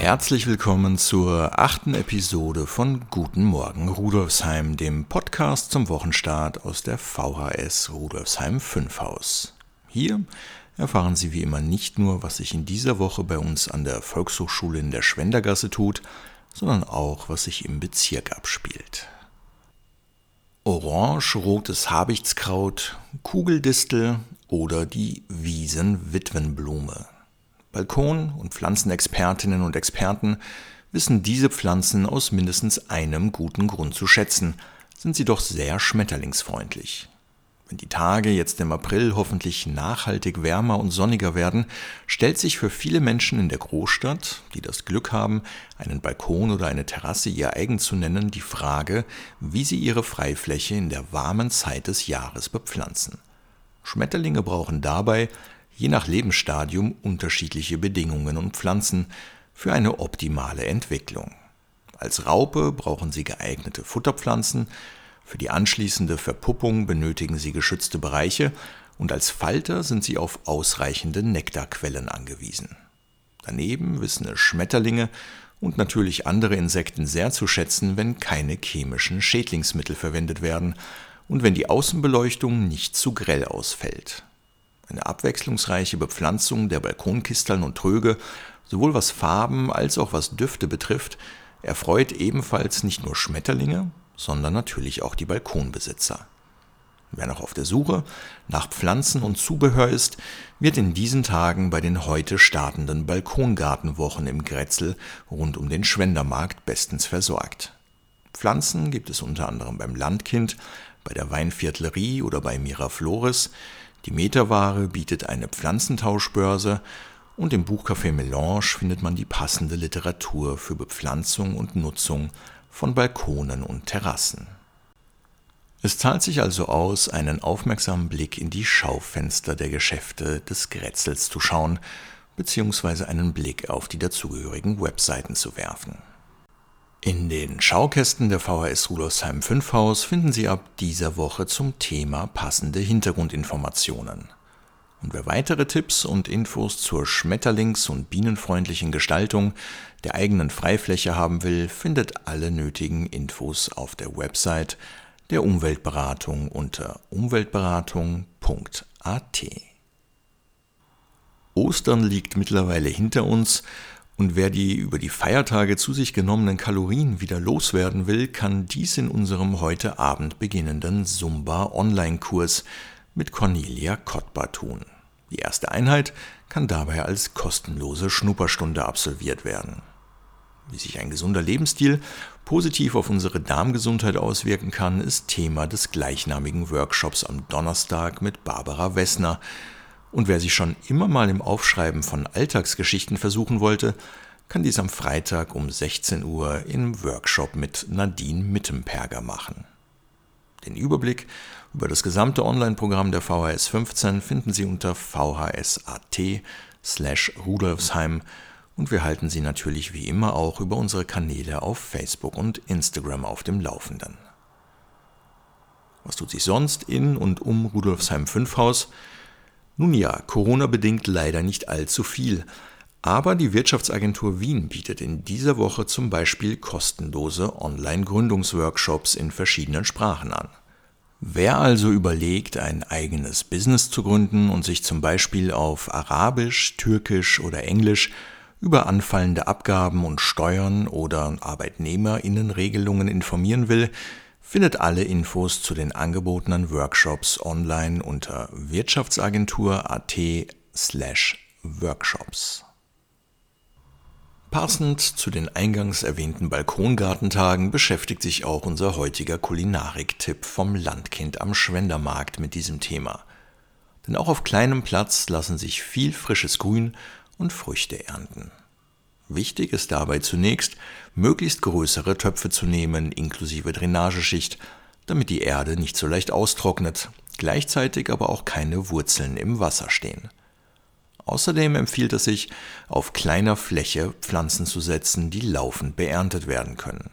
Herzlich willkommen zur achten Episode von Guten Morgen Rudolfsheim, dem Podcast zum Wochenstart aus der VHS Rudolfsheim 5 Haus. Hier erfahren Sie wie immer nicht nur, was sich in dieser Woche bei uns an der Volkshochschule in der Schwendergasse tut, sondern auch, was sich im Bezirk abspielt. Orange-rotes Habichtskraut, Kugeldistel oder die Wiesenwitwenblume. Balkon- und Pflanzenexpertinnen und Experten wissen diese Pflanzen aus mindestens einem guten Grund zu schätzen, sind sie doch sehr schmetterlingsfreundlich. Wenn die Tage jetzt im April hoffentlich nachhaltig wärmer und sonniger werden, stellt sich für viele Menschen in der Großstadt, die das Glück haben, einen Balkon oder eine Terrasse ihr eigen zu nennen, die Frage, wie sie ihre Freifläche in der warmen Zeit des Jahres bepflanzen. Schmetterlinge brauchen dabei je nach Lebensstadium unterschiedliche Bedingungen und Pflanzen für eine optimale Entwicklung. Als Raupe brauchen sie geeignete Futterpflanzen, für die anschließende Verpuppung benötigen sie geschützte Bereiche und als Falter sind sie auf ausreichende Nektarquellen angewiesen. Daneben wissen es Schmetterlinge und natürlich andere Insekten sehr zu schätzen, wenn keine chemischen Schädlingsmittel verwendet werden und wenn die Außenbeleuchtung nicht zu grell ausfällt. Eine abwechslungsreiche Bepflanzung der Balkonkisteln und Tröge, sowohl was Farben als auch was Düfte betrifft, erfreut ebenfalls nicht nur Schmetterlinge, sondern natürlich auch die Balkonbesitzer. Wer noch auf der Suche nach Pflanzen und Zubehör ist, wird in diesen Tagen bei den heute startenden Balkongartenwochen im Grätzl rund um den Schwendermarkt bestens versorgt. Pflanzen gibt es unter anderem beim Landkind, bei der Weinviertlerie oder bei Miraflores, die Meterware bietet eine Pflanzentauschbörse und im Buchcafé Melange findet man die passende Literatur für Bepflanzung und Nutzung von Balkonen und Terrassen. Es zahlt sich also aus, einen aufmerksamen Blick in die Schaufenster der Geschäfte des Grätzels zu schauen, beziehungsweise einen Blick auf die dazugehörigen Webseiten zu werfen. In den Schaukästen der VHS Rudolfsheim 5 Haus finden Sie ab dieser Woche zum Thema passende Hintergrundinformationen. Und wer weitere Tipps und Infos zur schmetterlings- und bienenfreundlichen Gestaltung der eigenen Freifläche haben will, findet alle nötigen Infos auf der Website der Umweltberatung unter umweltberatung.at. Ostern liegt mittlerweile hinter uns und wer die über die Feiertage zu sich genommenen Kalorien wieder loswerden will, kann dies in unserem heute Abend beginnenden Zumba-Online-Kurs mit Cornelia Kottbar tun. Die erste Einheit kann dabei als kostenlose Schnupperstunde absolviert werden. Wie sich ein gesunder Lebensstil positiv auf unsere Darmgesundheit auswirken kann, ist Thema des gleichnamigen Workshops am Donnerstag mit Barbara Wessner, und wer sich schon immer mal im Aufschreiben von Alltagsgeschichten versuchen wollte, kann dies am Freitag um 16 Uhr im Workshop mit Nadine Mittenperger machen. Den Überblick über das gesamte Online-Programm der VHS 15 finden Sie unter vhs.at slash Rudolfsheim und wir halten Sie natürlich wie immer auch über unsere Kanäle auf Facebook und Instagram auf dem Laufenden. Was tut sich sonst in und um Rudolfsheim 5 Haus? Nun ja, Corona bedingt leider nicht allzu viel. Aber die Wirtschaftsagentur Wien bietet in dieser Woche zum Beispiel kostenlose Online-Gründungsworkshops in verschiedenen Sprachen an. Wer also überlegt, ein eigenes Business zu gründen und sich zum Beispiel auf Arabisch, Türkisch oder Englisch über anfallende Abgaben und Steuern oder Arbeitnehmerinnenregelungen informieren will, findet alle Infos zu den angebotenen Workshops online unter wirtschaftsagentur.at slash workshops. Passend zu den eingangs erwähnten Balkongartentagen beschäftigt sich auch unser heutiger Kulinarik-Tipp vom Landkind am Schwendermarkt mit diesem Thema. Denn auch auf kleinem Platz lassen sich viel frisches Grün und Früchte ernten. Wichtig ist dabei zunächst, möglichst größere Töpfe zu nehmen, inklusive Drainageschicht, damit die Erde nicht so leicht austrocknet, gleichzeitig aber auch keine Wurzeln im Wasser stehen. Außerdem empfiehlt es sich, auf kleiner Fläche Pflanzen zu setzen, die laufend beerntet werden können.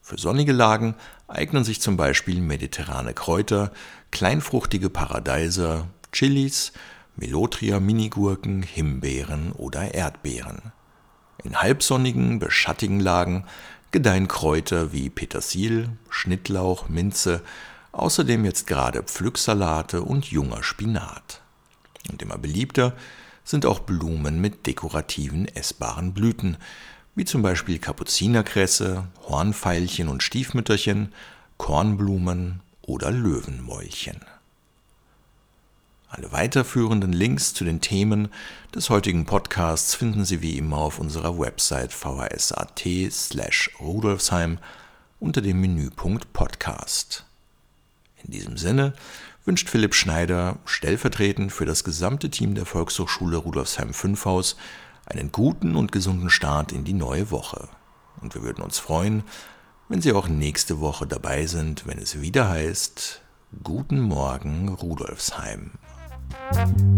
Für sonnige Lagen eignen sich zum Beispiel mediterrane Kräuter, kleinfruchtige Paradeiser, Chilis, Melotria Minigurken, Himbeeren oder Erdbeeren. In halbsonnigen, beschattigen Lagen gedeihen Kräuter wie Petersil, Schnittlauch, Minze, außerdem jetzt gerade Pflücksalate und junger Spinat. Und immer beliebter sind auch Blumen mit dekorativen essbaren Blüten, wie zum Beispiel Kapuzinerkresse, Hornfeilchen und Stiefmütterchen, Kornblumen oder Löwenmäulchen. Alle weiterführenden Links zu den Themen des heutigen Podcasts finden Sie wie immer auf unserer Website vhs.at slash rudolfsheim unter dem Menüpunkt Podcast. In diesem Sinne wünscht Philipp Schneider stellvertretend für das gesamte Team der Volkshochschule Rudolfsheim 5 Haus einen guten und gesunden Start in die neue Woche. Und wir würden uns freuen, wenn Sie auch nächste Woche dabei sind, wenn es wieder heißt Guten Morgen Rudolfsheim. Thank you.